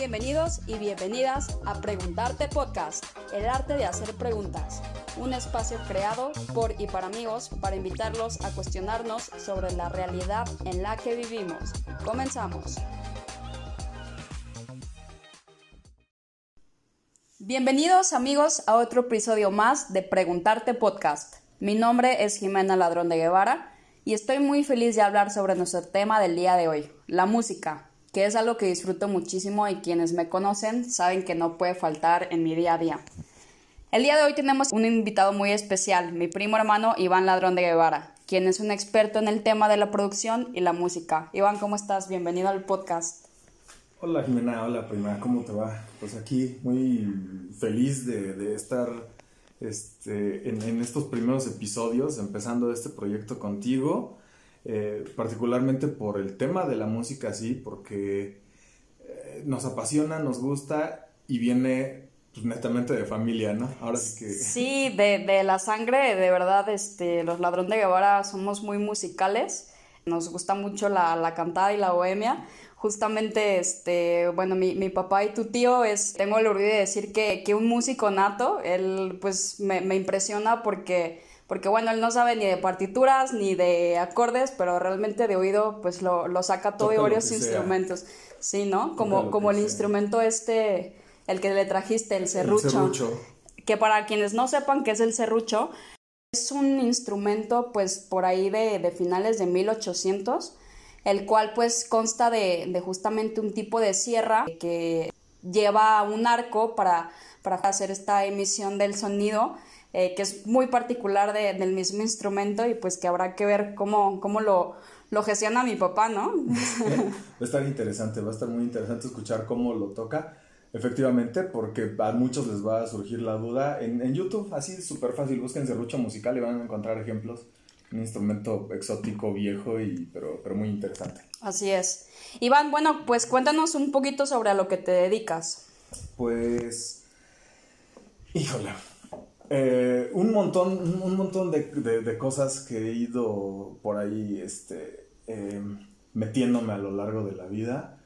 Bienvenidos y bienvenidas a Preguntarte Podcast, el arte de hacer preguntas, un espacio creado por y para amigos para invitarlos a cuestionarnos sobre la realidad en la que vivimos. Comenzamos. Bienvenidos amigos a otro episodio más de Preguntarte Podcast. Mi nombre es Jimena Ladrón de Guevara y estoy muy feliz de hablar sobre nuestro tema del día de hoy, la música, que es algo que disfruto muchísimo y quienes me conocen saben que no puede faltar en mi día a día. El día de hoy tenemos un invitado muy especial, mi primo hermano Iván Ladrón de Guevara, quien es un experto en el tema de la producción y la música. Iván, ¿cómo estás? Bienvenido al podcast. Hola Jimena, hola prima, ¿cómo te va? Pues aquí muy feliz de, estar este, en, en, estos primeros episodios, empezando este proyecto contigo. Eh, particularmente por el tema de la música, sí, porque eh, nos apasiona, nos gusta y viene pues, netamente de familia, ¿no? Ahora sí que... Sí, de, de la sangre, de verdad, este, los ladrones de Guevara somos muy musicales, nos gusta mucho la, la cantada y la bohemia, justamente, este, bueno, mi, mi, papá y tu tío es, tengo el orgullo de decir que, que un músico nato, él pues me impresiona porque porque bueno, él no sabe ni de partituras ni de acordes, pero realmente de oído pues lo, lo saca todo y varios instrumentos. Sí, ¿no? Como, como el instrumento este, el que le trajiste, el serrucho, el serrucho. Que para quienes no sepan qué es el serrucho, es un instrumento pues por ahí de, de finales de 1800, el cual pues consta de, de justamente un tipo de sierra que lleva un arco para, para hacer esta emisión del sonido eh, que es muy particular de, del mismo instrumento y pues que habrá que ver cómo, cómo lo, lo gestiona mi papá, ¿no? va a estar interesante, va a estar muy interesante escuchar cómo lo toca. Efectivamente, porque a muchos les va a surgir la duda. En, en YouTube, así súper fácil, busquen serrucho musical y van a encontrar ejemplos. Un instrumento exótico, viejo, y, pero, pero muy interesante. Así es. Iván, bueno, pues cuéntanos un poquito sobre a lo que te dedicas. Pues, híjole, eh, un montón, un montón de, cosas que he ido por ahí este, em, metiéndome a lo largo de la vida.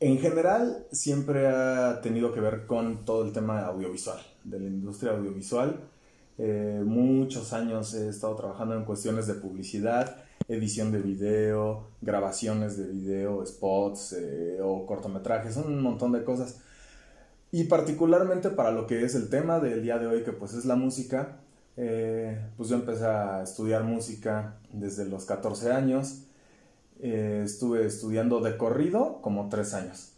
En general, siempre ha tenido que ver con todo el tema audiovisual, de la industria audiovisual. Eh, muchos años he estado trabajando en cuestiones de publicidad, edición de video, grabaciones de video, spots eh, o cortometrajes, un montón de cosas. Y particularmente para lo que es el tema del día de hoy, que pues es la música, eh, pues yo empecé a estudiar música desde los 14 años. Eh, estuve estudiando de corrido como tres años.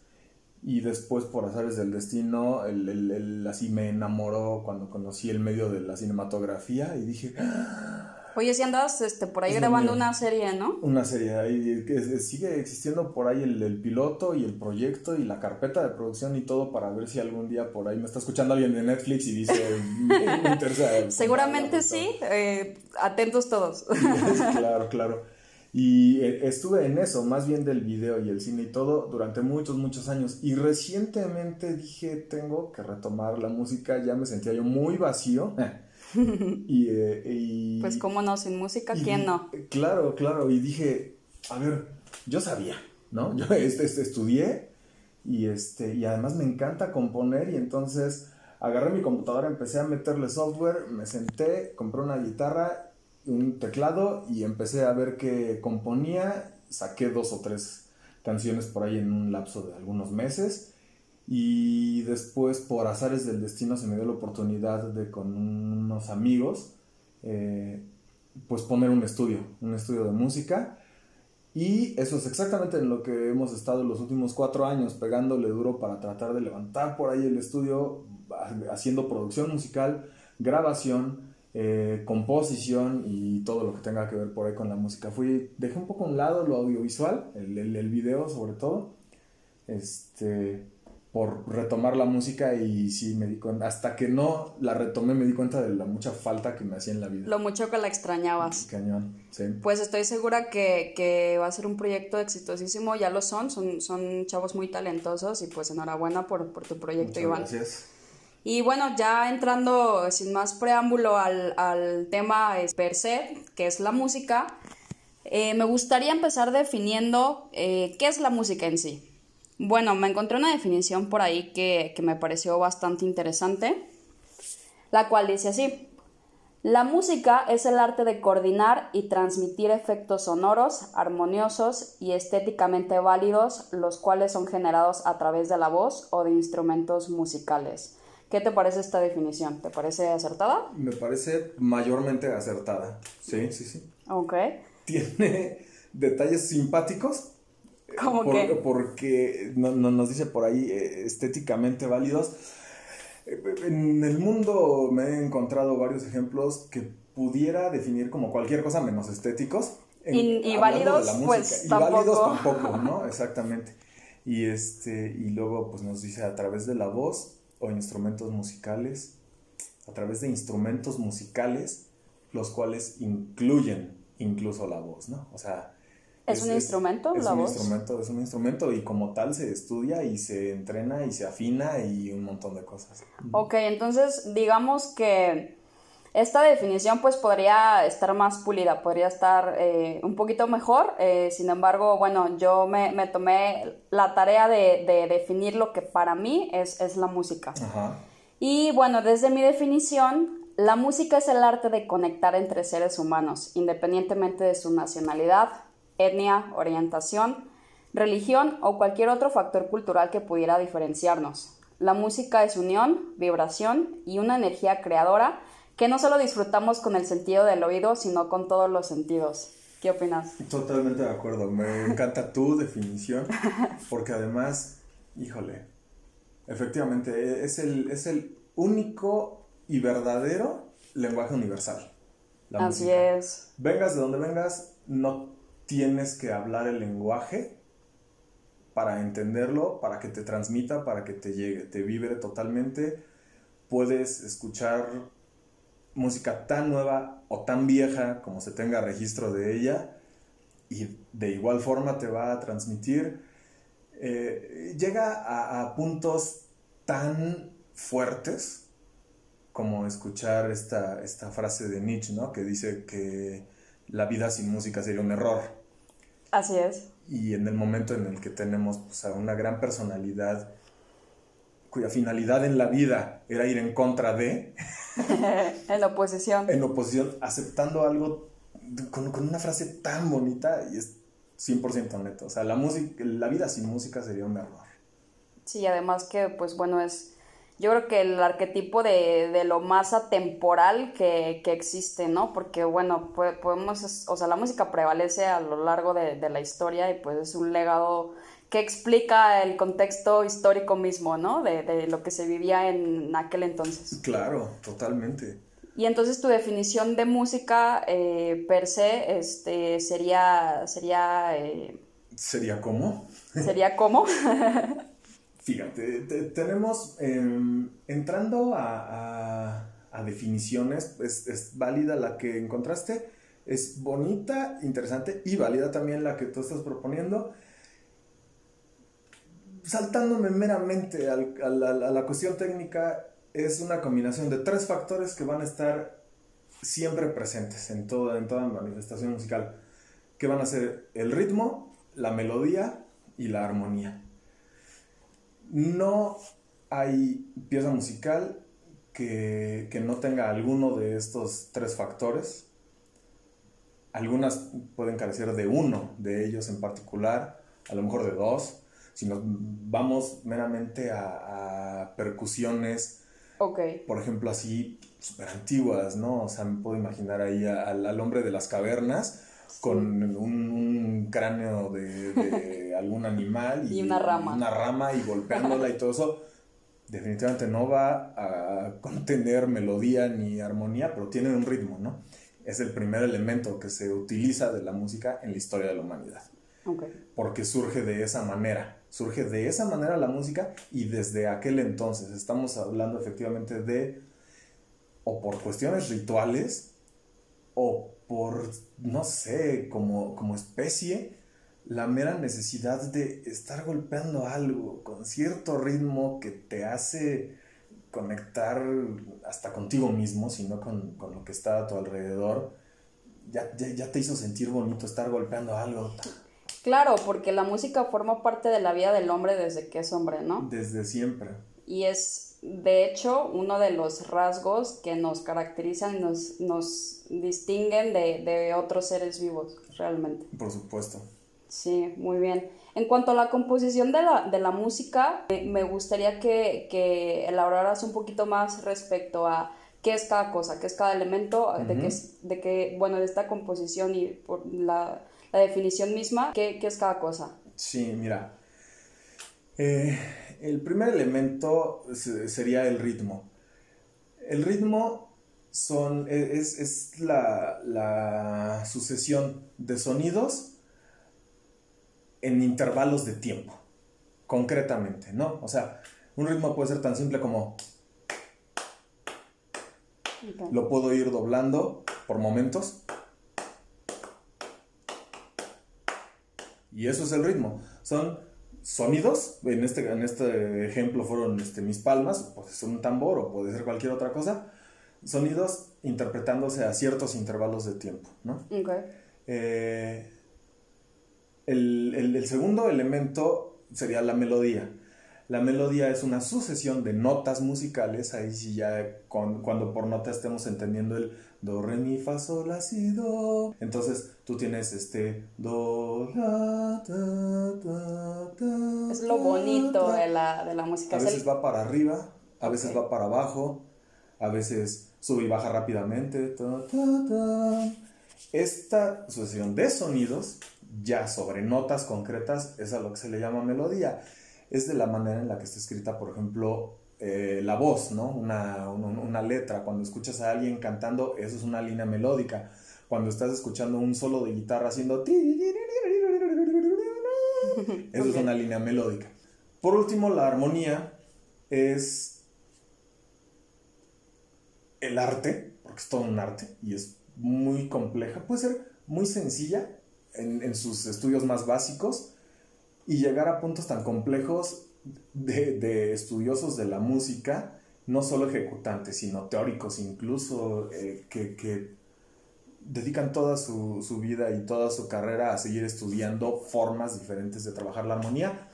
Y después, por azares del destino, el, así me enamoró cuando conocí el medio de la cinematografía y dije, ¡Ah! Oye, si andas este, por ahí grabando una serie, ¿no? Una serie, ahí sigue existiendo por ahí el, piloto y el proyecto y la carpeta de producción y todo para ver si algún día por ahí me está escuchando alguien de Netflix y dice, me interesa. Seguramente sí, eh, atentos todos. claro, claro. Y eh, estuve en eso, más bien del video y el cine y todo, durante muchos, muchos años. Y recientemente dije, tengo que retomar la música, ya me sentía yo muy vacío. Eh, y, pues cómo no, sin música, ¿quién no? Claro, claro, y dije, a ver, yo sabía, ¿no? Yo este, este, estudié y, este, y además me encanta componer y entonces agarré mi computadora, empecé a meterle software, me senté, compré una guitarra, un teclado y empecé a ver que componía, saqué dos o tres canciones por ahí en un lapso de algunos meses y después, por azares del destino, se me dio la oportunidad de con unos amigos, eh, pues poner un estudio, un estudio de música. Y eso es exactamente en lo que hemos estado los últimos cuatro años, pegándole duro para tratar de levantar por ahí el estudio, haciendo producción musical, grabación, eh, composición y todo lo que tenga que ver por ahí con la música. Fui, dejé un poco a un lado lo audiovisual, el, el, el video sobre todo. Este, por retomar la música y sí me di cuenta, hasta que no la retomé me di cuenta de la mucha falta que me hacía en la vida. Lo mucho que la extrañabas. Cañón, sí. Pues estoy segura que, que va a ser un proyecto exitosísimo, ya lo son, son, son chavos muy talentosos y pues enhorabuena por, por tu proyecto, Iván. Gracias. Y bueno, ya entrando sin más preámbulo al, al tema per se, que es la música, eh, me gustaría empezar definiendo eh, qué es la música en sí. Bueno, me encontré una definición por ahí que, que me pareció bastante interesante, la cual dice así. La música es el arte de coordinar y transmitir efectos sonoros, armoniosos y estéticamente válidos, los cuales son generados a través de la voz o de instrumentos musicales. ¿Qué te parece esta definición? ¿Te parece acertada? Me parece mayormente acertada. Sí, sí, sí. Ok. Tiene detalles simpáticos. ¿Cómo por-? Porque no, no- nos dice por ahí eh, estéticamente válidos. En el mundo me he encontrado varios ejemplos que pudiera definir como cualquier cosa menos estéticos. En- Y- válidos, la música. pues, y válidos tampoco. tampoco, ¿no? Exactamente. Y este, y luego pues nos dice a través de la voz o instrumentos musicales, a través de instrumentos musicales, los cuales incluyen incluso la voz, ¿no? O sea, ¿Es un instrumento, es la un voz? instrumento, es un instrumento y como tal se estudia y se entrena y se afina y un montón de cosas. Ok, entonces digamos que esta definición pues podría estar más pulida, podría estar eh, un poquito mejor, eh, sin embargo, bueno, yo me, me tomé la tarea de, de definir lo que para mí es, es la música. Ajá. Y bueno, desde mi definición, la música es el arte de conectar entre seres humanos, independientemente de su nacionalidad, etnia, orientación, religión o cualquier otro factor cultural que pudiera diferenciarnos. La música es unión, vibración y una energía creadora que no solo disfrutamos con el sentido del oído, sino con todos los sentidos. ¿Qué opinas? Totalmente de acuerdo. Me encanta tu definición porque además, híjole, efectivamente es el, es el único y verdadero lenguaje universal. la Así música. es. Vengas de donde vengas, no tienes que hablar el lenguaje para entenderlo, para que te transmita, para que te llegue, te vibre totalmente. Puedes escuchar música tan nueva o tan vieja como se tenga registro de ella y de igual forma te va a transmitir. eh, llega a, a puntos tan fuertes como escuchar esta, esta frase de Nietzsche, ¿no? Que dice que la vida sin música sería un error. Así es. Y en el momento en el que tenemos pues, a una gran personalidad cuya finalidad en la vida era ir en contra de, en oposición. en oposición, aceptando algo con, con una frase tan bonita y es 100% neto. O sea, la, música, la vida sin música sería un error. Sí, además que, pues bueno, es, yo creo que el arquetipo de, de lo más atemporal que, que existe, ¿no? Porque, bueno, po- podemos, o sea, la música prevalece a lo largo de, de la historia y pues es un legado que explica el contexto histórico mismo, ¿no? De, de lo que se vivía en aquel entonces. Claro, totalmente. Y entonces tu definición de música eh, per se este, sería, sería, eh, ¿Sería cómo? sería como... Fíjate, te- tenemos, em, entrando a, definiciones, es, válida la que encontraste, es bonita, interesante y válida también la que tú estás proponiendo. Saltándome meramente a, la, a la cuestión técnica, es una combinación de tres factores que van a estar siempre presentes en toda, en toda manifestación musical, que van a ser el ritmo, la melodía y la armonía. No hay pieza musical que, que no tenga alguno de estos tres factores. Algunas pueden carecer de uno de ellos en particular, a lo mejor de dos. Si nos vamos meramente a, a percusiones, por ejemplo, así súper antiguas, ¿no? O sea, me puedo imaginar ahí al hombre de las cavernas con un, un cráneo de, de algún animal Y una rama. una rama y golpeándola y todo eso. Definitivamente no va a contener melodía ni armonía, pero tiene un ritmo, ¿no? Es el primer elemento que se utiliza de la música en la historia de la humanidad Ok. porque surge de esa manera. Surge de esa manera la música y desde aquel entonces estamos hablando efectivamente de, o por cuestiones rituales, o por, no sé, como, como especie, la mera necesidad de estar golpeando algo con cierto ritmo que te hace conectar hasta contigo mismo, sino con, con lo que está a tu alrededor. Ya, ya, ya te hizo sentir bonito estar golpeando algo. Claro, porque la música forma parte de la vida del hombre desde que es hombre, ¿no? Desde siempre. Y es, de hecho, uno de los rasgos que nos caracterizan y nos, nos distinguen de, de otros seres vivos, realmente. Por supuesto. Sí, muy bien. En cuanto a la composición de la, de la música, eh, me gustaría que, que elaboraras un poquito más respecto a qué es cada cosa, qué es cada elemento, de, qué es, de qué, bueno, de esta composición y por la, la definición misma, qué, qué, es cada cosa. Sí, mira. Eh, el primer elemento sería el ritmo. El ritmo son, e, es, es la, la sucesión de sonidos en intervalos de tiempo, concretamente, ¿no? O sea, un ritmo puede ser tan simple como... Lo puedo ir doblando por momentos. Y eso es el ritmo. Son sonidos, en este, en este ejemplo fueron este, mis palmas, puede ser un tambor o puede ser cualquier otra cosa. Sonidos interpretándose a ciertos intervalos de tiempo, ¿no? Okay. Eh, el, el, el, segundo elemento sería la melodía. La melodía es una sucesión de notas musicales, ahí sí ya con, cuando por nota estemos entendiendo el do, re, mi, fa, sol, la, si, do. Entonces tú tienes este do, la, ta, ta, ta, Es lo bonito de la, de la música. A veces va para arriba, a veces okay. va para abajo, a veces sube y baja rápidamente. Ta, ta, ta. Esta sucesión de sonidos ya sobre notas concretas es a lo que se le llama melodía. Es de la manera en la que está escrita, por ejemplo, eh, la voz, ¿no? Una, una, una, letra. Cuando escuchas a alguien cantando, eso es una línea melódica. Cuando estás escuchando un solo de guitarra haciendo... una línea melódica. Por último, la armonía es el arte, porque es todo un arte y es muy compleja. Puede ser muy sencilla, en, sus estudios más básicos y llegar a puntos tan complejos de, estudiosos de la música, no solo ejecutantes, sino teóricos incluso, eh, que, dedican toda su, su, vida y toda su carrera a seguir estudiando formas diferentes de trabajar la armonía.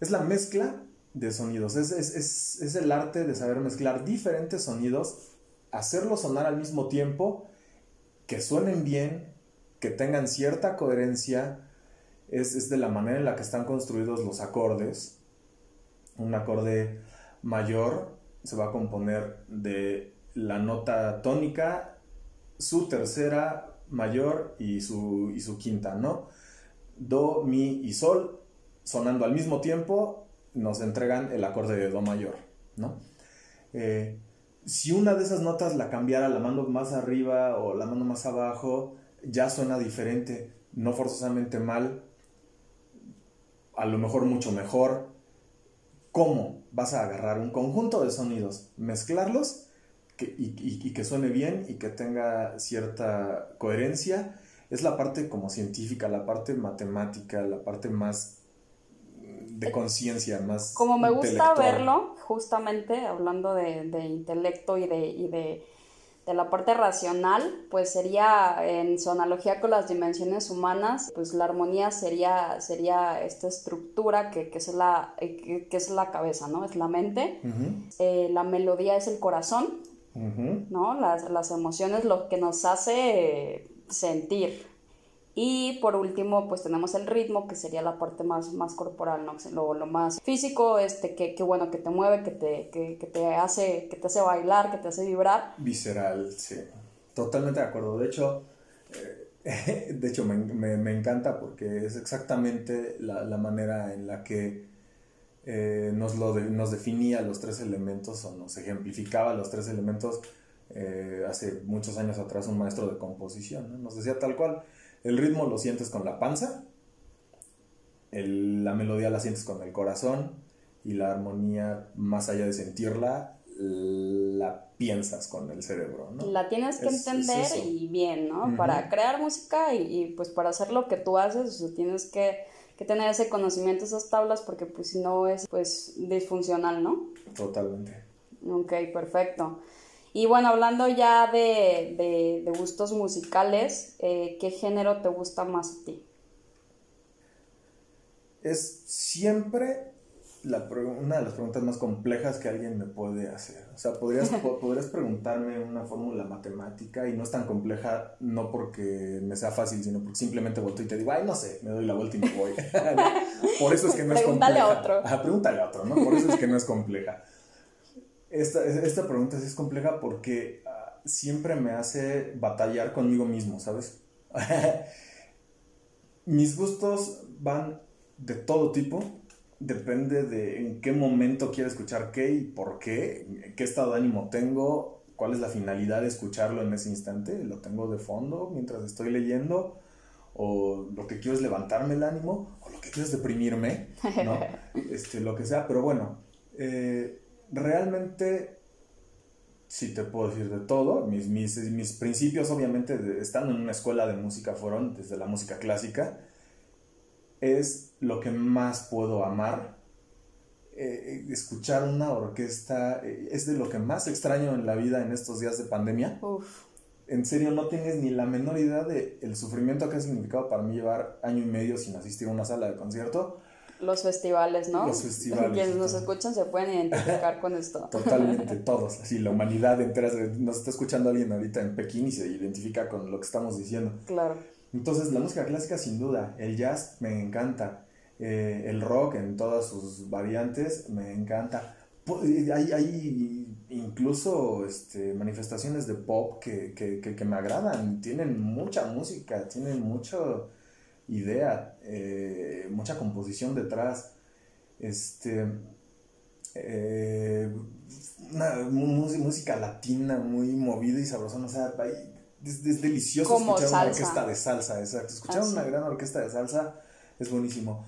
Es la mezcla de sonidos, es, es, es, es el arte de saber mezclar diferentes sonidos, hacerlos sonar al mismo tiempo, que suenen bien, que tengan cierta coherencia, es, es, de la manera en la que están construidos los acordes. Un acorde mayor se va a componer de la nota tónica, su tercera mayor y su, y su quinta, ¿no? Do, mi y sol, sonando al mismo tiempo, nos entregan el acorde de do mayor, ¿no? Eh, si una de esas notas la cambiara, la mando más arriba o la mando más abajo, ya suena diferente, no forzosamente mal, a lo mejor mucho mejor. ¿Cómo vas a agarrar un conjunto de sonidos, mezclarlos que, y, y, y, que suene bien y que tenga cierta coherencia? Es la parte como científica, la parte matemática, la parte más de conciencia, más... Como me gusta verlo, justamente hablando de, de intelecto y de, y de de la parte racional, pues sería en su analogía con las dimensiones humanas, pues la armonía sería, sería esta estructura que, que es, la, que, que, es la cabeza, ¿no? Es la mente. Uh -huh. eh, la melodía es el corazón, uh -huh. ¿no? Las, las emociones, lo que nos hace sentir. Y por último, pues tenemos el ritmo, que sería la parte más, más corporal, ¿no? Lo, lo más físico, este, que, que, bueno, que te mueve, que te, que, que, te hace, que te hace bailar, que te hace vibrar. Visceral, sí. Totalmente de acuerdo. De hecho, eh, de hecho me, me, me, encanta porque es exactamente la, la manera en la que eh, nos, lo de, nos definía los tres elementos o nos ejemplificaba los tres elementos eh, hace muchos años atrás un maestro de composición. ¿no? Nos decía tal cual el ritmo lo sientes con la panza, el, la melodía la sientes con el corazón y la armonía, más allá de sentirla, la piensas con el cerebro, ¿no? La tienes que es, entender es y bien, ¿no? Uh -huh. Para crear música y, y, pues para hacer lo que tú haces, o sea, tienes que, que, tener ese conocimiento, esas tablas, porque pues si no es pues disfuncional, ¿no? Totalmente. Ok, perfecto. Y bueno, hablando ya de, de, de gustos musicales, eh, ¿qué género te gusta más a ti? es siempre la, una de las preguntas más complejas que alguien me puede hacer. O sea, podrías, podrías preguntarme una fórmula matemática y no es tan compleja, no porque me sea fácil, sino porque simplemente volteo y te digo, ay, no sé, me doy la vuelta y me voy. Por eso es que no es compleja. Pregúntale a otro. Ajá, pregúntale a otro, ¿no? Por eso es que no es compleja. Esta, esta pregunta sí es compleja porque ah, siempre me hace batallar conmigo mismo, ¿sabes? Mis gustos van de todo tipo depende de en qué momento quiero escuchar qué y por qué, qué estado de ánimo tengo, cuál es la finalidad de escucharlo en ese instante, lo tengo de fondo mientras estoy leyendo, o lo que quiero es levantarme el ánimo, o lo que quiero es deprimirme, ¿no? este, lo que sea, pero bueno, eh, realmente sí te puedo decir de todo, mis, mis, mis principios obviamente estando en una escuela de música fueron desde la música clásica, es lo que más puedo amar. Eh, escuchar una orquesta eh, es de lo que más extraño en la vida en estos días de pandemia. En serio, no tienes ni la menor idea de el sufrimiento que ha significado para mí llevar año y medio sin asistir a una sala de concierto. Los festivales, ¿no? Los festivales. Quienes nos escuchan se pueden identificar con esto. Totalmente, todos. Así, la humanidad entera. Nos está escuchando alguien ahorita en Pekín y se identifica con lo que estamos diciendo. Claro. Entonces, la música clásica, sin duda. El jazz me encanta. Eh, el rock en todas sus variantes me encanta. Hay, hay incluso este, manifestaciones de pop que, que, me agradan. Tienen mucha música, tienen mucha idea, eh, mucha composición detrás. Este, eh, una música latina muy movida y sabrosa. O sea, hay es, delicioso escuchar una orquesta de salsa, exacto. Escuchar una gran orquesta de salsa es buenísimo.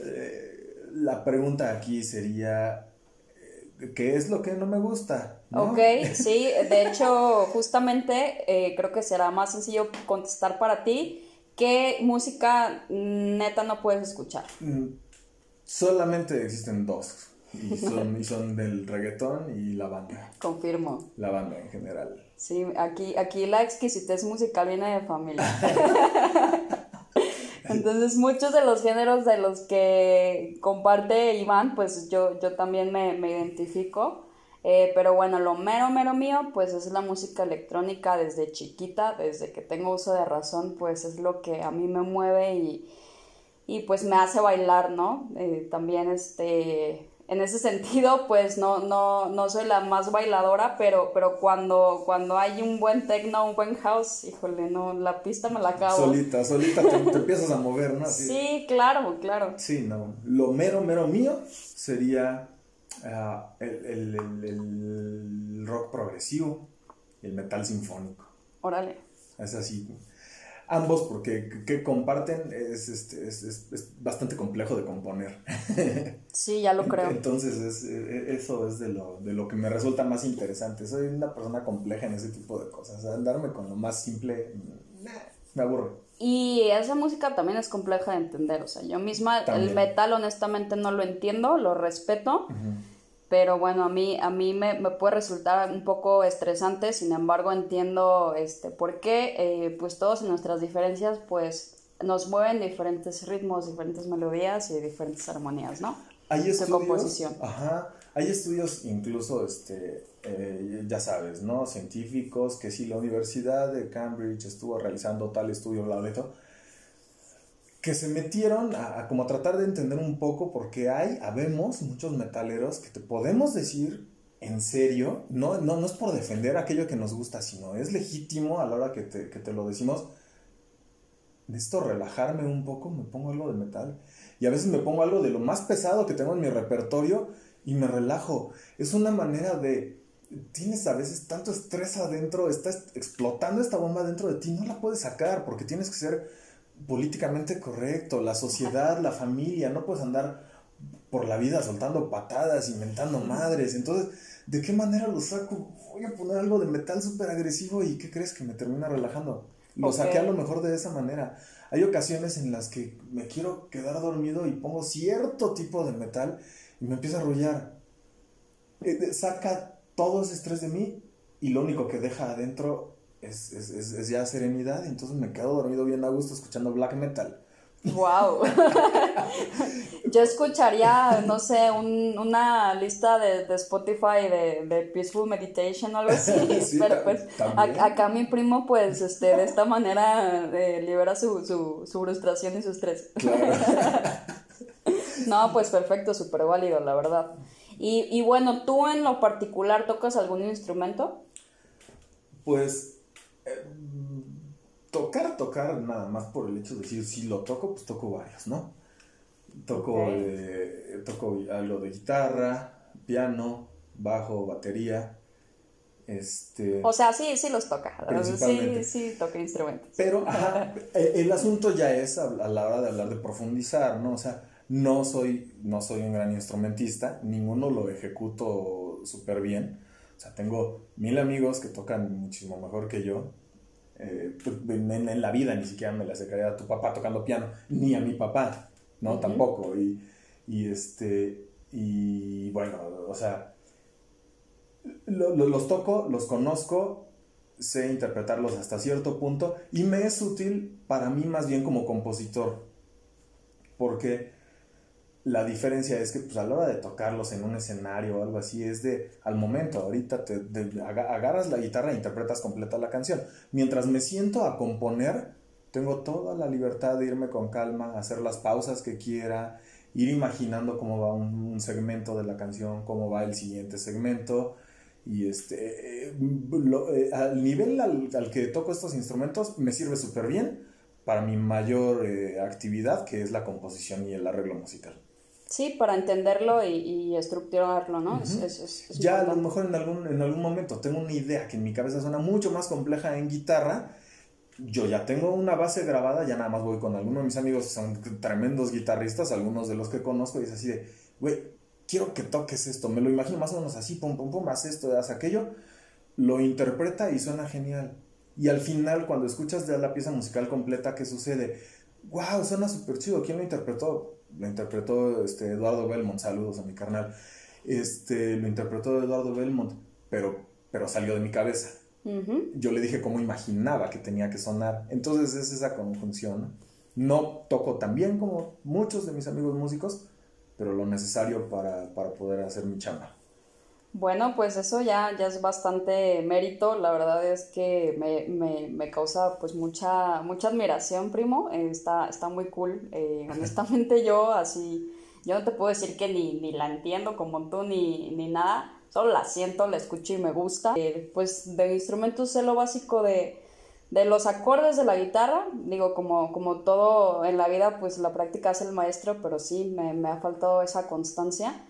Eh, la pregunta aquí sería, eh, ¿qué es lo que no me gusta? Ok, sí, de hecho, justamente eh, creo que será más sencillo contestar para ti. ¿Qué música neta no puedes escuchar? Mm, solamente existen dos. Y son, y son del reggaetón y la banda. Confirmo. La banda en general. Sí, aquí, aquí la exquisitez musical viene de familia. Entonces, muchos de los géneros de los que comparte Iván, pues yo, yo también me, identifico. Eh, pero bueno, lo mero, mero mío, pues es la música electrónica desde chiquita, desde que tengo uso de razón, pues es lo que a mí me mueve y, y pues me hace bailar, ¿no? Eh, también este en ese sentido, pues no, no, no soy la más bailadora, pero, pero cuando, cuando hay un buen techno, un buen house, híjole, no, la pista me la acabo. Solita, solita te, empiezas a mover, ¿no? Sí, claro, claro. Sí, no. Lo mero, mero mío sería ah, el, el, rock progresivo y el metal sinfónico. Órale. Es así ambos porque que comparten es, este, es, es, bastante complejo de componer. Sí, ya lo creo. Entonces es, e, eso es de lo, de lo que me resulta más interesante. Soy una persona compleja en ese tipo de cosas. Andarme con lo más simple me aburre. Y esa música también es compleja de entender. O sea, yo misma el metal honestamente no lo entiendo, lo respeto pero bueno, a mí, a mí me, puede resultar un poco estresante, sin embargo entiendo este, por qué, eh, pues todos en nuestras diferencias, pues nos mueven diferentes ritmos, diferentes melodías y diferentes armonías, ¿no? Hay estudios, composición. Ajá, hay estudios incluso, este, eh, ya sabes, ¿no? Científicos, que si la Universidad de Cambridge estuvo realizando tal estudio, bla, bla, bla que se metieron a, como tratar de entender un poco porque hay, habemos muchos metaleros que te podemos decir en serio, no, no, no es por defender aquello que nos gusta, sino es legítimo a la hora que te, que te lo decimos. Necesito relajarme un poco, me pongo algo de metal. Y a veces me pongo algo de lo más pesado que tengo en mi repertorio y me relajo. Es una manera de... Tienes a veces tanto estrés adentro, estás explotando esta bomba dentro de ti, no la puedes sacar porque tienes que ser políticamente correcto, la sociedad, la familia, no puedes andar por la vida soltando patadas, inventando madres. Entonces, ¿de qué manera lo saco? Voy a poner algo de metal súper agresivo y ¿qué crees que me termina relajando? Lo saqué a lo mejor de esa manera. Hay ocasiones en las que me quiero quedar dormido y pongo cierto tipo de metal y me empieza a arrullar. Eh, saca todo ese estrés de mí y lo único que deja adentro es, es, es, ya serenidad, entonces me quedo dormido bien a gusto escuchando black metal. Wow. Yo escucharía, no sé, un, una lista de, de Spotify de, de, Peaceful Meditation o algo así. pero pues acá mi primo, pues, este, de esta manera eh, libera su, su, su, frustración y su estrés. no, pues perfecto, súper válido, la verdad. Y, y bueno, ¿tú en lo particular tocas algún instrumento? Pues eh, tocar, tocar, nada más por el hecho de decir si lo toco, pues toco varios, ¿no? Toco, eh, toco algo de guitarra, piano, bajo, batería. Este, o sea, sí, sí los toca. Sí, sí, toca instrumentos. Pero e, el asunto ya es a, la hora de hablar de profundizar, ¿no? O sea, no soy, no soy un gran instrumentista, ninguno lo ejecuto súper bien. O sea, tengo mil amigos que tocan muchísimo mejor que yo, eh, en, la vida ni siquiera me la acercaría a tu papá tocando piano, ni a mi papá, ¿no? Tampoco. Y, y, este, y bueno, o sea, los toco, los conozco, sé interpretarlos hasta cierto punto y me es útil para mí más bien como compositor, porque la diferencia es que pues, a la hora de tocarlos en un escenario o algo así es de al momento, ahorita te, agarras la guitarra e interpretas completa la canción. Mientras me siento a componer, tengo toda la libertad de irme con calma, hacer las pausas que quiera, ir imaginando cómo va un, segmento de la canción, cómo va el siguiente segmento. Y este, eh, eh, al nivel al, que toco estos instrumentos me sirve súper bien para mi mayor eh, actividad, que es la composición y el arreglo musical. Sí, para entenderlo y, estructurarlo, ¿no? ya a lo mejor en algún, en algún momento tengo una idea que en mi cabeza suena mucho más compleja en guitarra. Yo ya tengo una base grabada, ya nada más voy con algunos de mis amigos que son tremendos guitarristas, algunos de los que conozco, y es así de, güey, quiero que toques esto. Me lo imagino más o menos así, pum, pum, pum, haz esto, haz aquello. Lo interpreta y suena genial. Y al final, cuando escuchas ya la pieza musical completa, ¿qué sucede? ¡Wow! Suena súper chido. ¿Quién lo interpretó? Lo interpretó este, Eduardo Belmont, saludos a mi carnal, este, lo interpretó Eduardo Belmont, pero, pero salió de mi cabeza. Yo le dije cómo imaginaba que tenía que sonar. Entonces es esa conjunción. No toco tan bien como muchos de mis amigos músicos, pero lo necesario para, para poder hacer mi chamba. Bueno, pues eso ya, ya es bastante mérito. La verdad es que me, me, me causa pues mucha, mucha admiración, primo. Eh, está, está muy cool. Eh, honestamente yo así, yo no te puedo decir que ni, ni la entiendo como tú ni, ni nada. Solo la siento, la escucho y me gusta. Eh, pues de instrumentos sé lo básico de, de los acordes de la guitarra. Digo, como, como todo en la vida, pues la práctica es el maestro, pero sí, me, me ha faltado esa constancia.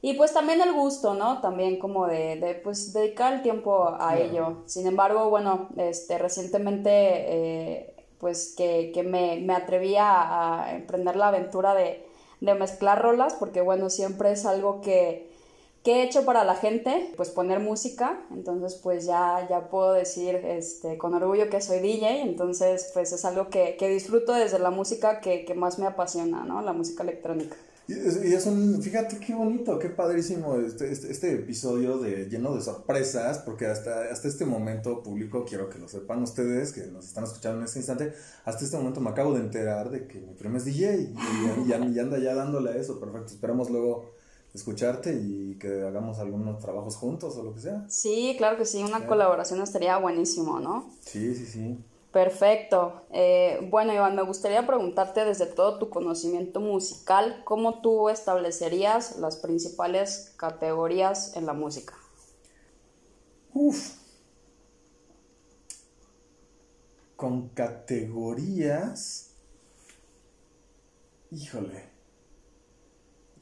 Y pues también el gusto, ¿no? También como de, de pues dedicar el tiempo a ello. Sin embargo, bueno, este, recientemente eh, pues que, que me, me atreví a, emprender la aventura de, de, mezclar rolas, porque bueno, siempre es algo que, que, he hecho para la gente, pues poner música, entonces pues ya, ya puedo decir este, con orgullo que soy DJ, entonces pues es algo que, que disfruto desde la música que, que más me apasiona, ¿no? La música electrónica. Y es, un, fíjate qué bonito, qué padrísimo este, este, este, episodio de, lleno de sorpresas, porque hasta, hasta este momento público, quiero que lo sepan ustedes, que nos están escuchando en este instante, hasta este momento me acabo de enterar de que mi primo es DJ y, anda ya dándole a eso, perfecto, esperamos luego escucharte y que hagamos algunos trabajos juntos o lo que sea. Sí, claro que sí, una colaboración estaría buenísimo, ¿no? Sí, sí, sí. Perfecto. Eh, bueno, Iván, me gustaría preguntarte desde todo tu conocimiento musical, ¿cómo tú establecerías las principales categorías en la música? Uf. Con categorías. Híjole.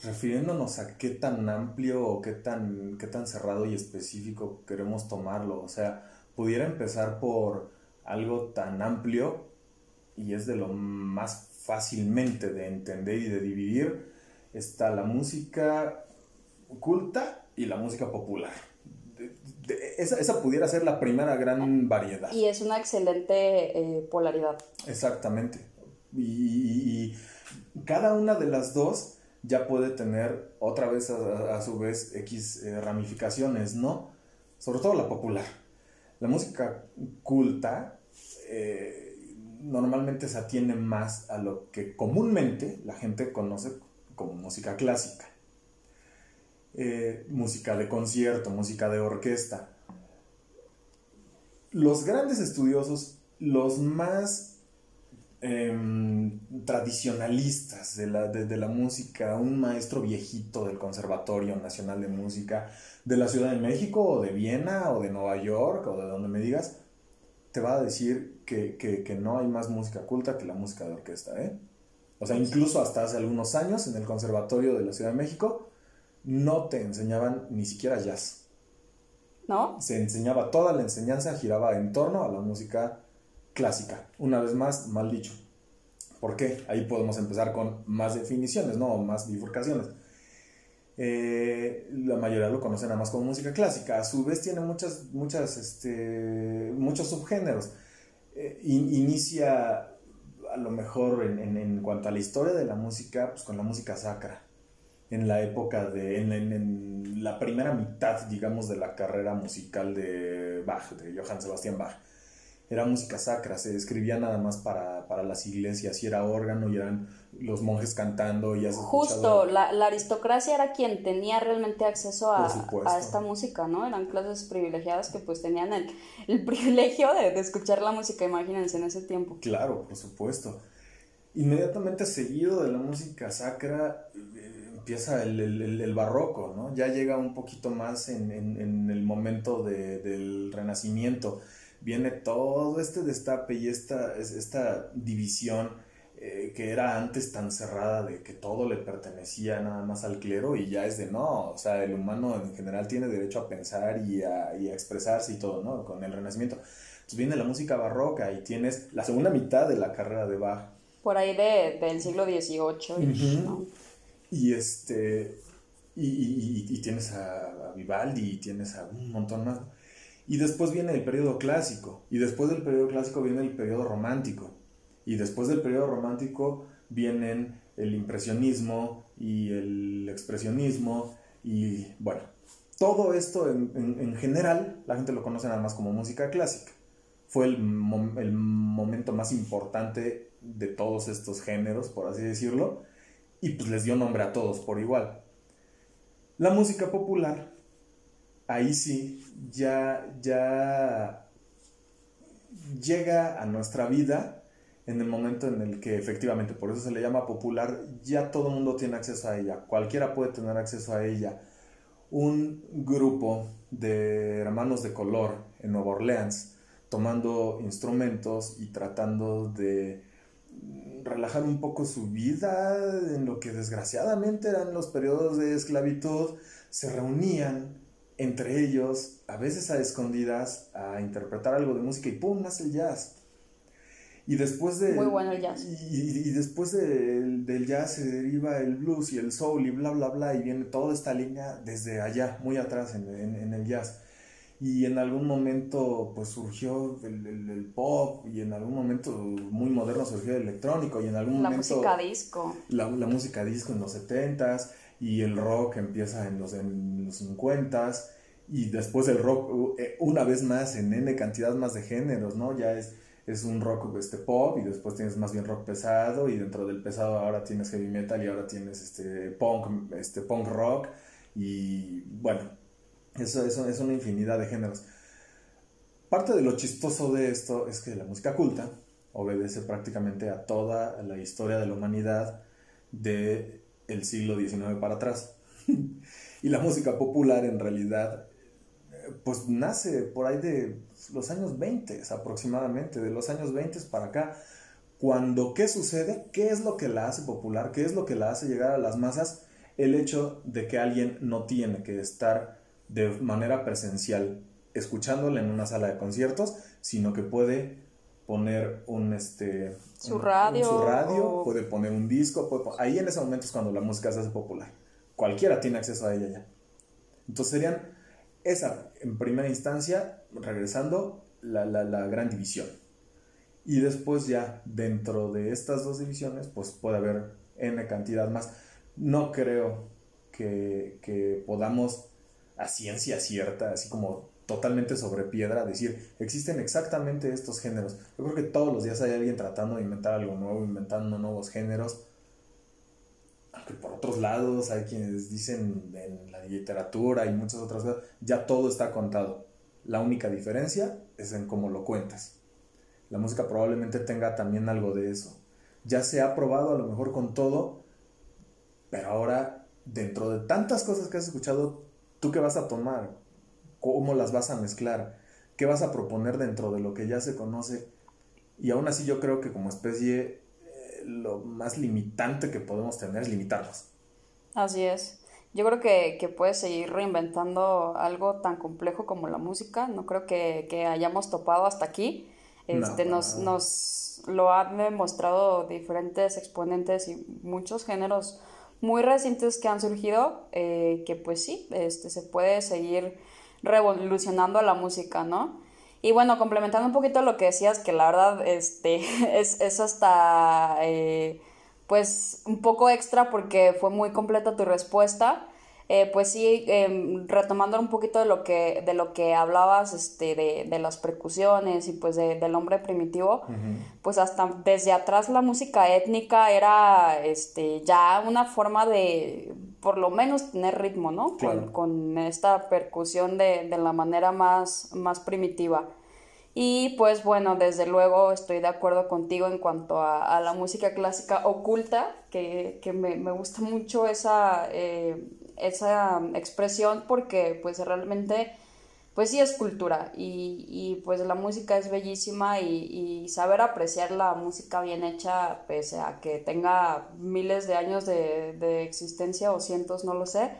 Refiriéndonos a qué tan amplio o qué tan, qué tan cerrado y específico queremos tomarlo. O sea, pudiera empezar por algo tan amplio y es de lo más fácilmente de entender y de dividir, está la música culta y la música popular. esa, pudiera ser la primera gran variedad. Y es una excelente eh, polaridad. Exactamente. Y, cada una de las dos ya puede tener otra vez a, su vez X eh, ramificaciones, ¿no? Sobre todo la popular. La música culta, eh, normalmente se atiene más a lo que comúnmente la gente conoce como música clásica. Eh, música de concierto, música de orquesta. Los grandes estudiosos, los más em, tradicionalistas de la, de la música, un maestro viejito del Conservatorio Nacional de Música de la Ciudad de México o de Viena o de Nueva York o de donde me digas, te va a decir que, no hay más música culta que la música de orquesta, ¿eh? O sea, incluso hasta hace algunos años en el Conservatorio de la Ciudad de México no te enseñaban ni siquiera jazz. ¿No? Se enseñaba, toda la enseñanza giraba en torno a la música clásica. Una vez más, mal dicho. ¿Por qué? Ahí podemos empezar con más definiciones, ¿no? Más bifurcaciones. Eh, la mayoría lo conocen nada más como música clásica. A su vez tiene muchas, muchas, este, muchos subgéneros. Eh, inicia a lo mejor en, cuanto a la historia de la música, pues con la música sacra. En la época de, en, la primera mitad, digamos, de la carrera musical de Bach, de Johann Sebastian Bach era música sacra, se escribía nada más para, las iglesias y era órgano y eran los monjes cantando y Justo, la, aristocracia era quien tenía realmente acceso a, esta música, ¿no? Eran clases privilegiadas que pues tenían el, privilegio de, escuchar la música, imagínense, en ese tiempo. Claro, por supuesto. Inmediatamente seguido de la música sacra eh, empieza el, barroco, ¿no? Ya llega un poquito más en, el momento del renacimiento viene todo este destape y esta, esta división eh, que era antes tan cerrada de que todo le pertenecía nada más al clero y ya es de no, o sea, el humano en general tiene derecho a pensar y a, expresarse y todo, ¿no? Con el Renacimiento. Entonces viene la música barroca y tienes la segunda mitad de la carrera de Bach. Por ahí de, del siglo XVIII. Y este... Y, tienes a, a Vivaldi y tienes a un montón más. Y después viene el periodo clásico, y después del periodo clásico viene el periodo romántico, y después del periodo romántico vienen el impresionismo y el expresionismo, y bueno, todo esto en, general la gente lo conoce nada más como música clásica. Fue el, el momento más importante de todos estos géneros, por así decirlo, y pues les dio nombre a todos por igual. La música popular ahí sí ya, ya llega a nuestra vida en el momento en el que efectivamente, por eso se le llama popular, ya todo el mundo tiene acceso a ella, cualquiera puede tener acceso a ella. Un grupo de hermanos de color en Nueva Orleans tomando instrumentos y tratando de relajar un poco su vida en lo que desgraciadamente eran los periodos de esclavitud, se reunían entre ellos, a veces a escondidas, a interpretar algo de música y ¡pum! nace el jazz. Y después de... Muy bueno el jazz. Y, después del jazz se deriva el blues y el soul y bla, bla, bla, y viene toda esta línea desde allá, muy atrás en, en, el jazz. Y en algún momento pues surgió el, el, pop y en algún momento muy moderno surgió el electrónico y en algún la momento... La música disco. La, la música disco en los setentas y el rock empieza en los, en los 50 y después el rock eh, una vez más en N cantidad más de géneros, ¿no? Ya es, es un rock este, pop y después tienes más bien rock pesado y dentro del pesado ahora tienes heavy metal y ahora tienes este punk, este punk rock y bueno, eso, eso es una infinidad de géneros. Parte de lo chistoso de esto es que la música culta obedece prácticamente a toda la historia de la humanidad de el siglo XIX para atrás. y la música popular en realidad pues nace por ahí de los años 20 aproximadamente, de los años 20 para acá, cuando ¿qué sucede? ¿Qué es lo que la hace popular? ¿Qué es lo que la hace llegar a las masas? El hecho de que alguien no tiene que estar de manera presencial escuchándola en una sala de conciertos, sino que puede poner un este su radio, su radio puede poner un disco, ahí en ese momento es cuando la música se hace popular. Cualquiera tiene acceso a ella ya. Entonces serían esa, en primera instancia, regresando, la, la, gran división. Y después ya dentro de estas dos divisiones, pues puede haber N cantidad más. No creo que, que podamos a ciencia cierta, así como totalmente sobre piedra, decir, existen exactamente estos géneros. Yo creo que todos los días hay alguien tratando de inventar algo nuevo, inventando nuevos géneros. Aunque por otros lados hay quienes dicen en la literatura y muchas otras cosas, ya todo está contado. La única diferencia es en cómo lo cuentas. La música probablemente tenga también algo de eso. Ya se ha probado a lo mejor con todo, pero ahora dentro de tantas cosas que has escuchado, ¿tú qué vas a tomar? ¿Cómo las vas a mezclar? ¿Qué vas a proponer dentro de lo que ya se conoce? Y aún así yo creo que como especie eh, lo más limitante que podemos tener es limitarnos. Así es. Yo creo que, que puedes seguir reinventando algo tan complejo como la música. No creo que, que hayamos topado hasta aquí. Este, nos, nos lo han demostrado diferentes exponentes y muchos géneros muy recientes que han surgido, eh, que pues sí, este, se puede seguir revolucionando la música, ¿no? Y bueno, complementando un poquito lo que decías, que la verdad este, es, es hasta eh, pues un poco extra porque fue muy completa tu respuesta. Eh, pues sí, em, retomando un poquito de lo que, de lo que hablabas este, de, de las percusiones y pues de, del hombre primitivo, pues hasta desde atrás la música étnica era este, ya una forma de por lo menos tener ritmo, ¿no? Con, con, esta percusión de, de la manera más, más primitiva. Y pues bueno, desde luego estoy de acuerdo contigo en cuanto a, a la música clásica oculta, que, que me, me, gusta mucho esa, eh, esa expresión porque pues realmente pues sí es cultura y, y pues la música es bellísima y, y, saber apreciar la música bien hecha pese a que tenga miles de años de, de existencia o cientos, no lo sé,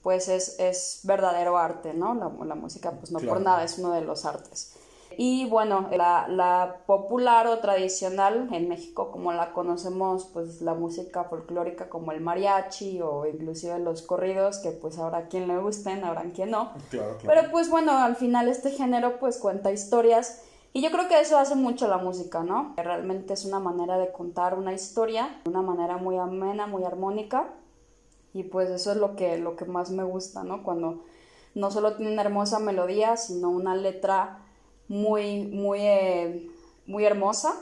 pues es, es verdadero arte, ¿no? La, la música pues no claro. por nada es uno de los artes. Y bueno, la, la, popular o tradicional en México, como la conocemos, pues la música folclórica como el mariachi o inclusive los corridos, que pues habrá quien le gusten, habrá quien no. Claro, claro. Pero pues bueno, al final este género pues cuenta historias y yo creo que eso hace mucho la música, ¿no? Realmente es una manera de contar una historia, de una manera muy amena, muy armónica. Y pues eso es lo que, lo que más me gusta, ¿no? Cuando no solo tiene una hermosa melodía, sino una letra muy, muy, eh, muy hermosa.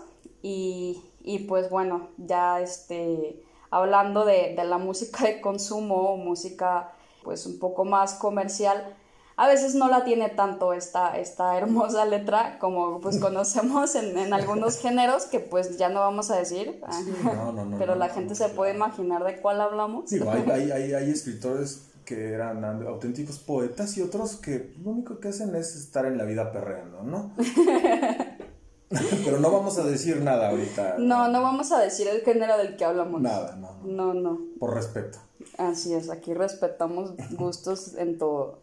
Y, y, pues bueno, ya este, hablando de, de, la música de consumo, música pues un poco más comercial, a veces no la tiene tanto esta, esta hermosa letra como pues conocemos en, en algunos géneros que pues ya no vamos a decir, sí, no, no, no, pero la gente se puede imaginar de cuál hablamos. Sí, hay, hay, hay, hay escritores que eran auténticos poetas y otros que lo único que hacen es estar en la vida perreando, ¿no? Pero no vamos a decir nada ahorita. No, no vamos a decir el género del que hablamos. Nada, no. No, no. Por respeto. Así es, aquí respetamos gustos en todo.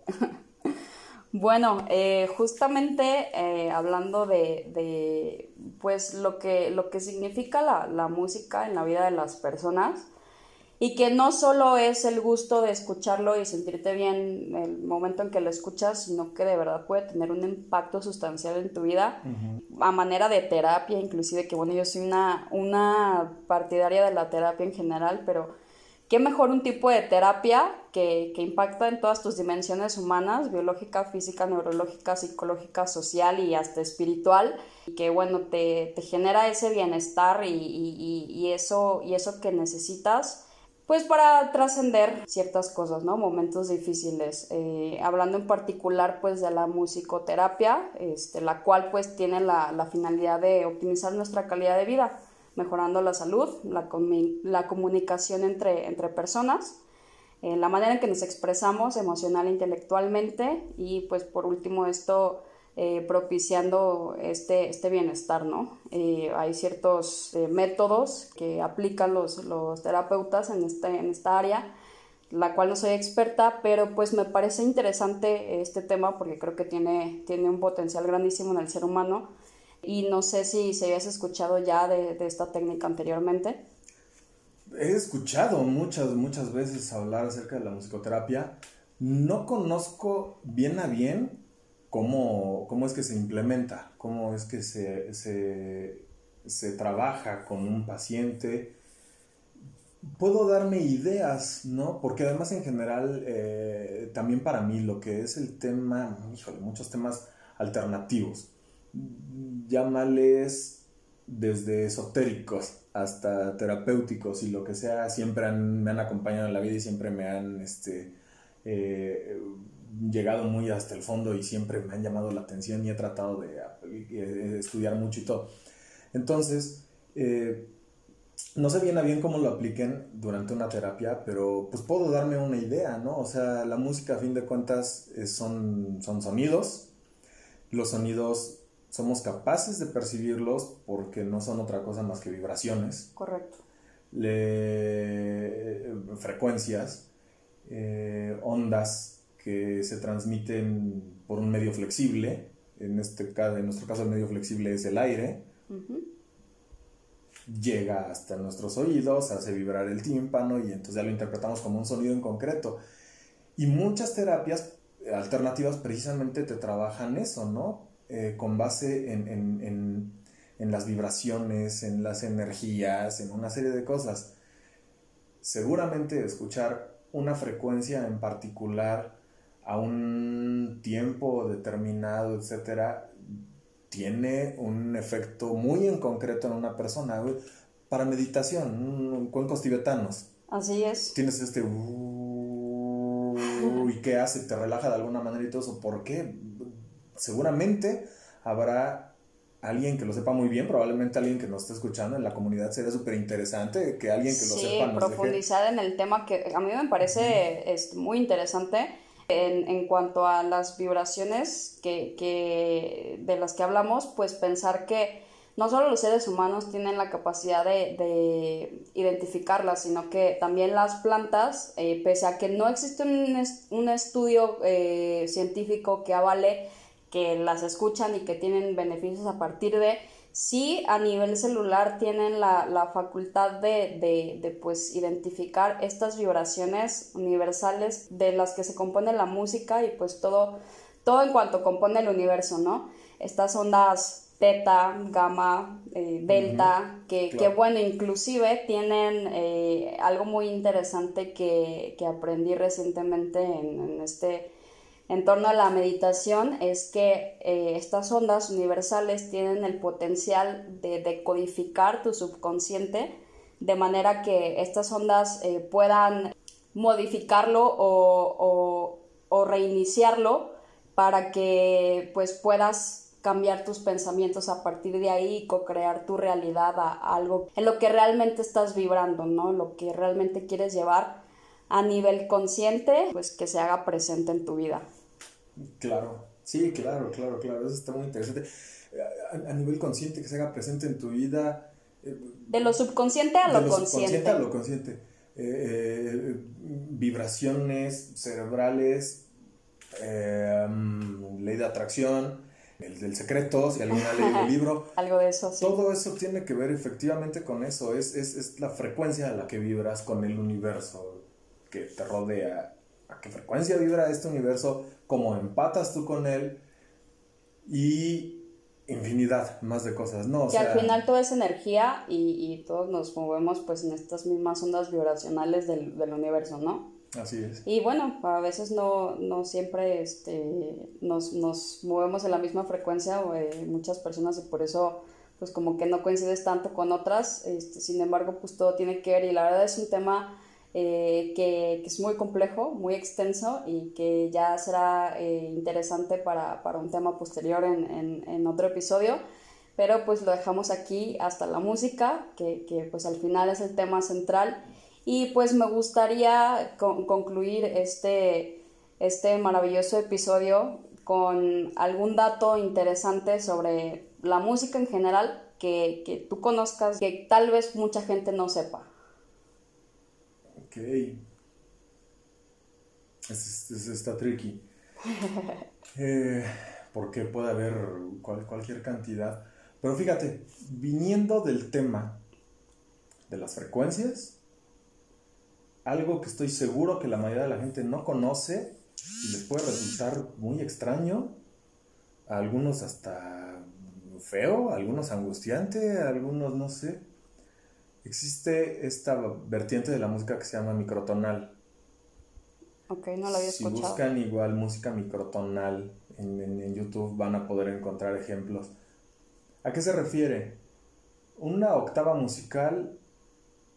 bueno, eh, justamente eh, hablando de, de, pues lo que, lo que significa la, la música en la vida de las personas, y que no solo es el gusto de escucharlo y sentirte bien el momento en que lo escuchas, sino que de verdad puede tener un impacto sustancial en tu vida uh -huh. a manera de terapia, inclusive que bueno, yo soy una, una partidaria de la terapia en general, pero qué mejor un tipo de terapia que, que impacta en todas tus dimensiones humanas, biológica, física, neurológica, psicológica, social y hasta espiritual, y que bueno, te, te genera ese bienestar y, y, y, eso, y eso que necesitas pues para trascender ciertas cosas, ¿no? Momentos difíciles. Eh, hablando en particular, pues, de la musicoterapia, este, la cual, pues, tiene la, finalidad de optimizar nuestra calidad de vida, mejorando la salud, la, la comunicación entre, entre personas, eh, la manera en que nos expresamos emocional e intelectualmente y, pues, por último, esto eh, propiciando este, este bienestar, ¿no? Eh, hay ciertos eh, métodos que aplican los, los terapeutas en, este, en esta área, la cual no soy experta, pero pues me parece interesante este tema porque creo que tiene, tiene un potencial grandísimo en el ser humano y no sé si se habías escuchado ya de, de esta técnica anteriormente. He escuchado muchas, muchas veces hablar acerca de la musicoterapia. No conozco bien a bien cómo, cómo es que se implementa, cómo es que se, se, se trabaja con un paciente. puedo darme ideas, ¿no? Porque además en general, eh, también para mí lo que es el tema, híjole, muchos temas alternativos, llámales desde esotéricos hasta terapéuticos y lo que sea, siempre me han acompañado en la vida y siempre me han este, eh, llegado muy hasta el fondo y siempre me han llamado la atención y he tratado de, eh, estudiar mucho y todo. Entonces, eh, no sé bien a bien cómo lo apliquen durante una terapia, pero pues puedo darme una idea, ¿no? O sea, la música a fin de cuentas son, son sonidos, los sonidos somos capaces de percibirlos porque no son otra cosa más que vibraciones. Correcto. frecuencias, eh, ondas que se transmiten por un medio flexible. En, este caso, en nuestro caso el medio flexible es el aire. Llega hasta nuestros oídos, hace vibrar el tímpano y entonces ya lo interpretamos como un sonido en concreto. Y muchas terapias alternativas precisamente te trabajan eso, ¿no? Eh, con base en, las vibraciones, en las energías, en una serie de cosas. Seguramente escuchar una frecuencia en particular a un tiempo determinado, etcétera, tiene un efecto muy en concreto en una persona. Para meditación, cuencos tibetanos. Así es. Tienes este. ¿Y qué hace? ¿Te relaja de alguna manera y todo eso? ¿Por qué? seguramente habrá alguien que lo sepa muy bien, probablemente alguien que nos esté escuchando en la comunidad sería súper interesante que alguien que lo sepa nos profundizar en el tema que a mí me parece es muy interesante en, en, cuanto a las vibraciones que, que, de las que hablamos, pues pensar que no solo los seres humanos tienen la capacidad de, de identificarlas, sino que también las plantas, eh, pese a que no existe un, un estudio eh, científico que avale que las escuchan y que tienen beneficios a partir de, sí a nivel celular tienen la, facultad de, pues identificar estas vibraciones universales de las que se compone la música y pues todo, todo en cuanto compone el universo, ¿no? Estas ondas teta, gamma, eh, delta, que, bueno, inclusive tienen eh, algo muy interesante que, aprendí recientemente en este en torno a la meditación es que eh, estas ondas universales tienen el potencial de decodificar tu subconsciente de manera que estas ondas eh, puedan modificarlo o, reiniciarlo para que pues puedas cambiar tus pensamientos a partir de ahí y co-crear tu realidad a, algo en lo que realmente estás vibrando, ¿no? Lo que realmente quieres llevar a nivel consciente, pues que se haga presente en tu vida. Claro, sí, claro, claro, claro, eso está muy interesante. A, nivel consciente, que se haga presente en tu vida. Eh, de lo subconsciente a lo, de lo consciente. a lo consciente. Eh, eh, vibraciones cerebrales, mm, ley de atracción, el del secreto, si alguien ha leído el libro. Algo de eso, sí. Todo eso tiene que ver efectivamente con eso, es, es, es la frecuencia a la que vibras con el universo que te rodea a qué frecuencia vibra este universo, cómo empatas tú con él y infinidad más de cosas, ¿no? que al final todo es energía y, todos nos movemos pues en estas mismas ondas vibracionales del, universo, ¿no? Así es. Y bueno, a veces no, no siempre este, nos, movemos en la misma frecuencia, o, eh, muchas personas y por eso pues como que no coincides tanto con otras, este, sin embargo pues todo tiene que ver y la verdad es un tema eh, que, es muy complejo, muy extenso y que ya será eh, interesante para, un tema posterior en, otro episodio. Pero pues lo dejamos aquí hasta la música, que, pues al final es el tema central. Y pues me gustaría concluir este, este maravilloso episodio con algún dato interesante sobre la música en general que, que tú conozcas, que tal vez mucha gente no sepa. Ok. Es, está tricky. Eh, porque puede haber cualquier cantidad. Pero fíjate, viniendo del tema de las frecuencias, algo que estoy seguro que la mayoría de la gente no conoce y les puede resultar muy extraño, a algunos hasta feo, a algunos angustiante, a algunos no sé, Existe esta vertiente de la música que se llama microtonal. Ok, no lo había escuchado. Si buscan igual música microtonal en, en, YouTube van a poder encontrar ejemplos. ¿A qué se refiere? Una octava musical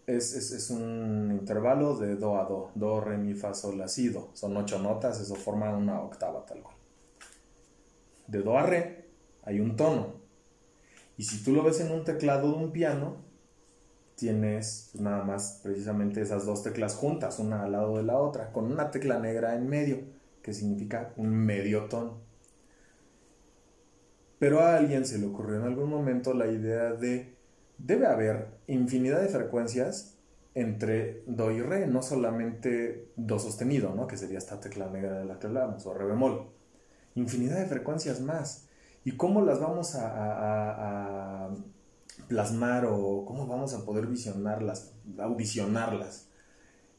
es, es, es, un intervalo de do a do, do, re, mi, fa, sol, la, si, do. Son ocho notas, eso forma una octava tal cual. De do a re hay un tono. Y si tú lo ves en un teclado de un piano, tienes pues, nada más precisamente esas dos teclas juntas, una al lado de la otra, con una tecla negra en medio, que significa un medio tono. Pero a alguien se le ocurrió en algún momento la idea de, debe haber infinidad de frecuencias entre do y re, no solamente do sostenido, ¿no? que sería esta tecla negra de la que hablamos, o re bemol. Infinidad de frecuencias más. ¿Y cómo las vamos a plasmar o cómo vamos a poder visionarlas, audicionarlas.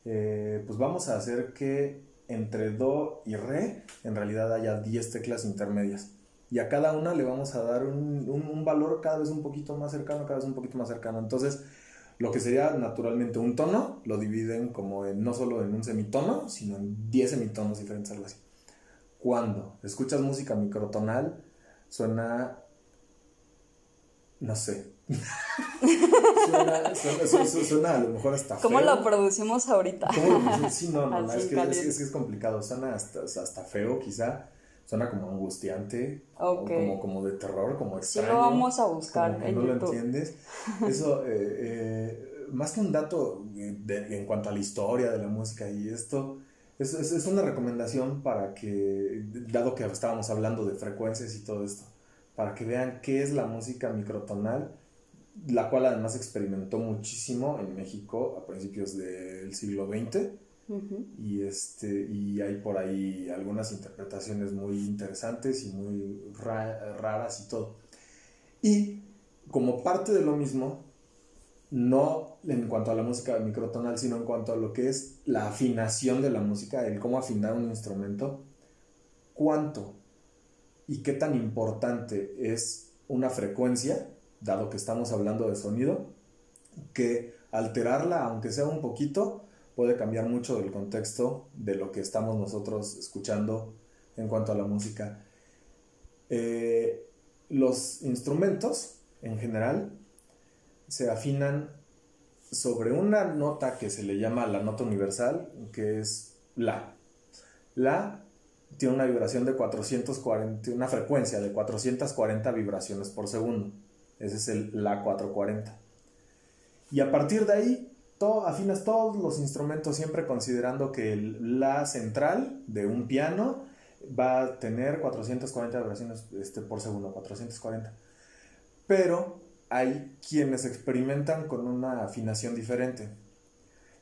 Eh, pues vamos a hacer que entre do y re en realidad haya 10 teclas intermedias. Y a cada una le vamos a dar un, valor cada vez un poquito más cercano, cada vez un poquito más cercano. Entonces, lo que sería naturalmente un tono, lo dividen como en, no solo en un semitono, sino en 10 semitonos diferentes, algo así. Cuando escuchas música microtonal, suena, no sé, suena, a lo mejor hasta feo. ¿Cómo lo producimos ahorita? Sí, no, no, es, que, es, complicado. Suena hasta, hasta feo, quizá. Suena como angustiante, como, como de terror, como extraño. Sí, lo vamos a buscar en no lo entiendes. Eso, eh, eh, más que un dato en cuanto a la historia de la música y esto, es, es una recomendación para que, dado que estábamos hablando de frecuencias y todo esto, para que vean qué es la música microtonal la cual además experimentó muchísimo en México a principios del siglo XX. y, este, y hay por ahí algunas interpretaciones muy interesantes y muy raras y todo. Y como parte de lo mismo, no en cuanto a la música microtonal, sino en cuanto a lo que es la afinación de la música, el cómo afinar un instrumento, cuánto y qué tan importante es una frecuencia dado que estamos hablando de sonido, que alterarla, aunque sea un poquito, puede cambiar mucho del contexto de lo que estamos nosotros escuchando en cuanto a la música. Eh, los instrumentos, en general, se afinan sobre una nota que se le llama la nota universal, que es La. La tiene una vibración de 440, una frecuencia de 440 vibraciones por segundo. Ese es el La 440. Y a partir de ahí, todo, afinas todos los instrumentos siempre considerando que el La central de un piano va a tener 440 vibraciones este, por segundo, 440. Pero hay quienes experimentan con una afinación diferente.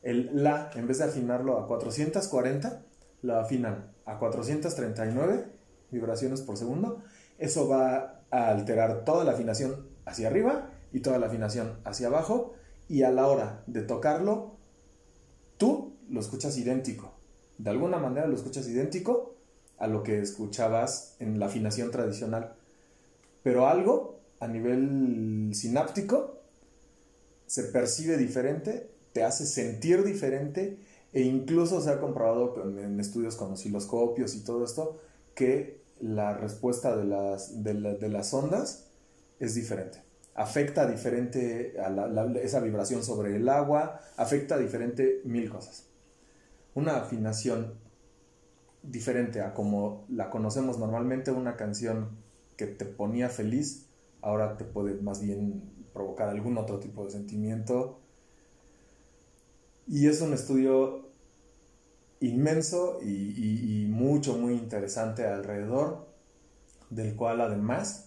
El La, en vez de afinarlo a 440, lo afinan a 439 vibraciones por segundo. Eso va a alterar toda la afinación hacia arriba y toda la afinación hacia abajo y a la hora de tocarlo, tú lo escuchas idéntico. De alguna manera lo escuchas idéntico a lo que escuchabas en la afinación tradicional. Pero algo a nivel sináptico se percibe diferente, te hace sentir diferente e incluso se ha comprobado en estudios con osciloscopios y todo esto que la respuesta de las, de, de las ondas es diferente. Afecta diferente a esa vibración sobre el agua, afecta diferente mil cosas. Una afinación diferente a como la conocemos normalmente, una canción que te ponía feliz, ahora te puede más bien provocar algún otro tipo de sentimiento. Y es un estudio inmenso y, y mucho, muy interesante alrededor, del cual además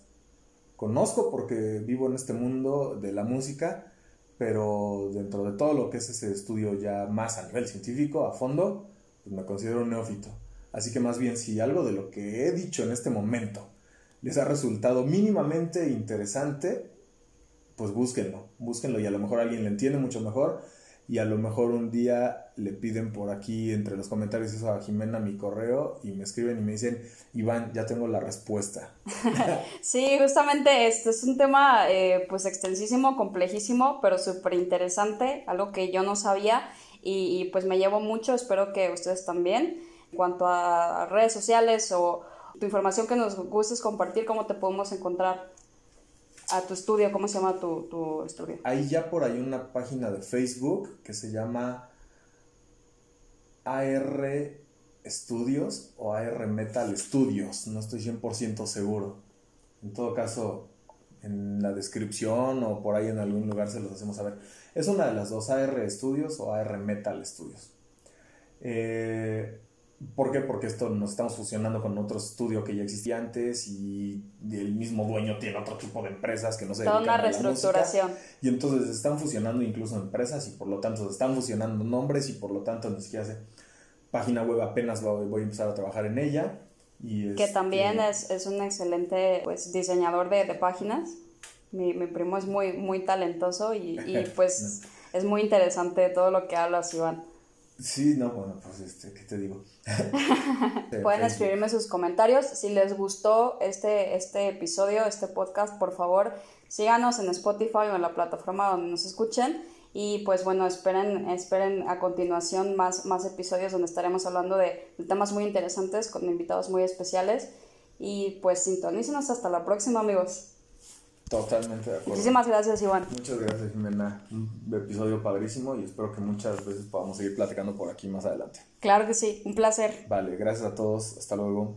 conozco porque vivo en este mundo de la música, pero dentro de todo lo que es ese estudio ya más a nivel científico, a fondo, pues me considero un neófito. Así que más bien si algo de lo que he dicho en este momento les ha resultado mínimamente interesante, pues búsquenlo, búsquenlo y a lo mejor alguien lo entiende mucho mejor y a lo mejor un día le piden por aquí entre los comentarios eso a Jimena mi correo y me escriben y me dicen, Iván, ya tengo la respuesta. sí, justamente este es un tema eh, pues extensísimo, complejísimo, pero súper interesante, algo que yo no sabía y, pues me llevo mucho, espero que ustedes también. En cuanto a redes sociales o tu información que nos gustes compartir, ¿cómo te podemos encontrar? a tu estudio, ¿cómo se llama tu, tu estudio? Hay ya por ahí una página de Facebook que se llama AR Studios o AR Metal Studios, no estoy 100% seguro. En todo caso, en la descripción o por ahí en algún lugar se los hacemos saber. Es una de las dos, AR Studios o AR Metal Studios. Eh, ¿Por qué? Porque esto nos estamos fusionando con otro estudio que ya existía antes y el mismo dueño tiene otro tipo de empresas que no se Toda una reestructuración. y entonces están fusionando incluso empresas y por lo tanto se están fusionando nombres y por lo tanto ni siquiera sé. Página web apenas voy, a empezar a trabajar en ella. Y que también es, es, un excelente pues, diseñador de, de páginas. Mi, mi, primo es muy, muy talentoso y, y pues es muy interesante todo lo que hablas, Iván. Sí, no, bueno, pues este, ¿qué te digo? Pueden escribirme sus comentarios. Si les gustó este, este episodio, este podcast, por favor, síganos en Spotify o en la plataforma donde nos escuchen. Y pues bueno, esperen, esperen a continuación más, más episodios donde estaremos hablando de, temas muy interesantes con invitados muy especiales. Y pues sintonícenos hasta la próxima, amigos. Totalmente de acuerdo. Muchísimas gracias, Iván. Muchas gracias, Jimena. Un episodio padrísimo y espero que muchas veces podamos seguir platicando por aquí más adelante. Claro que sí, un placer. Vale, gracias a todos. Hasta luego.